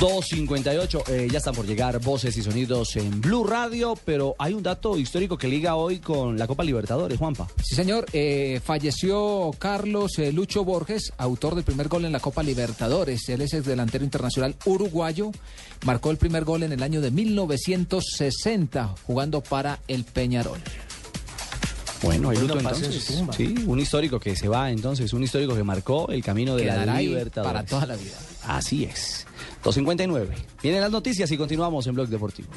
258, eh, ya están por llegar voces y sonidos en Blue Radio, pero hay un dato histórico que liga hoy con la Copa Libertadores, Juanpa. Sí, señor. Eh, falleció Carlos eh, Lucho Borges, autor del primer gol en la Copa Libertadores. Él es el delantero internacional uruguayo. Marcó el primer gol en el año de 1960, jugando para el Peñarol. Bueno, hay luto entonces. Sí, un histórico que se va entonces, un histórico que marcó el camino de Quedará la ahí Libertadores. para toda la vida. Así es. 259. Vienen las noticias y continuamos en Blog Deportivo.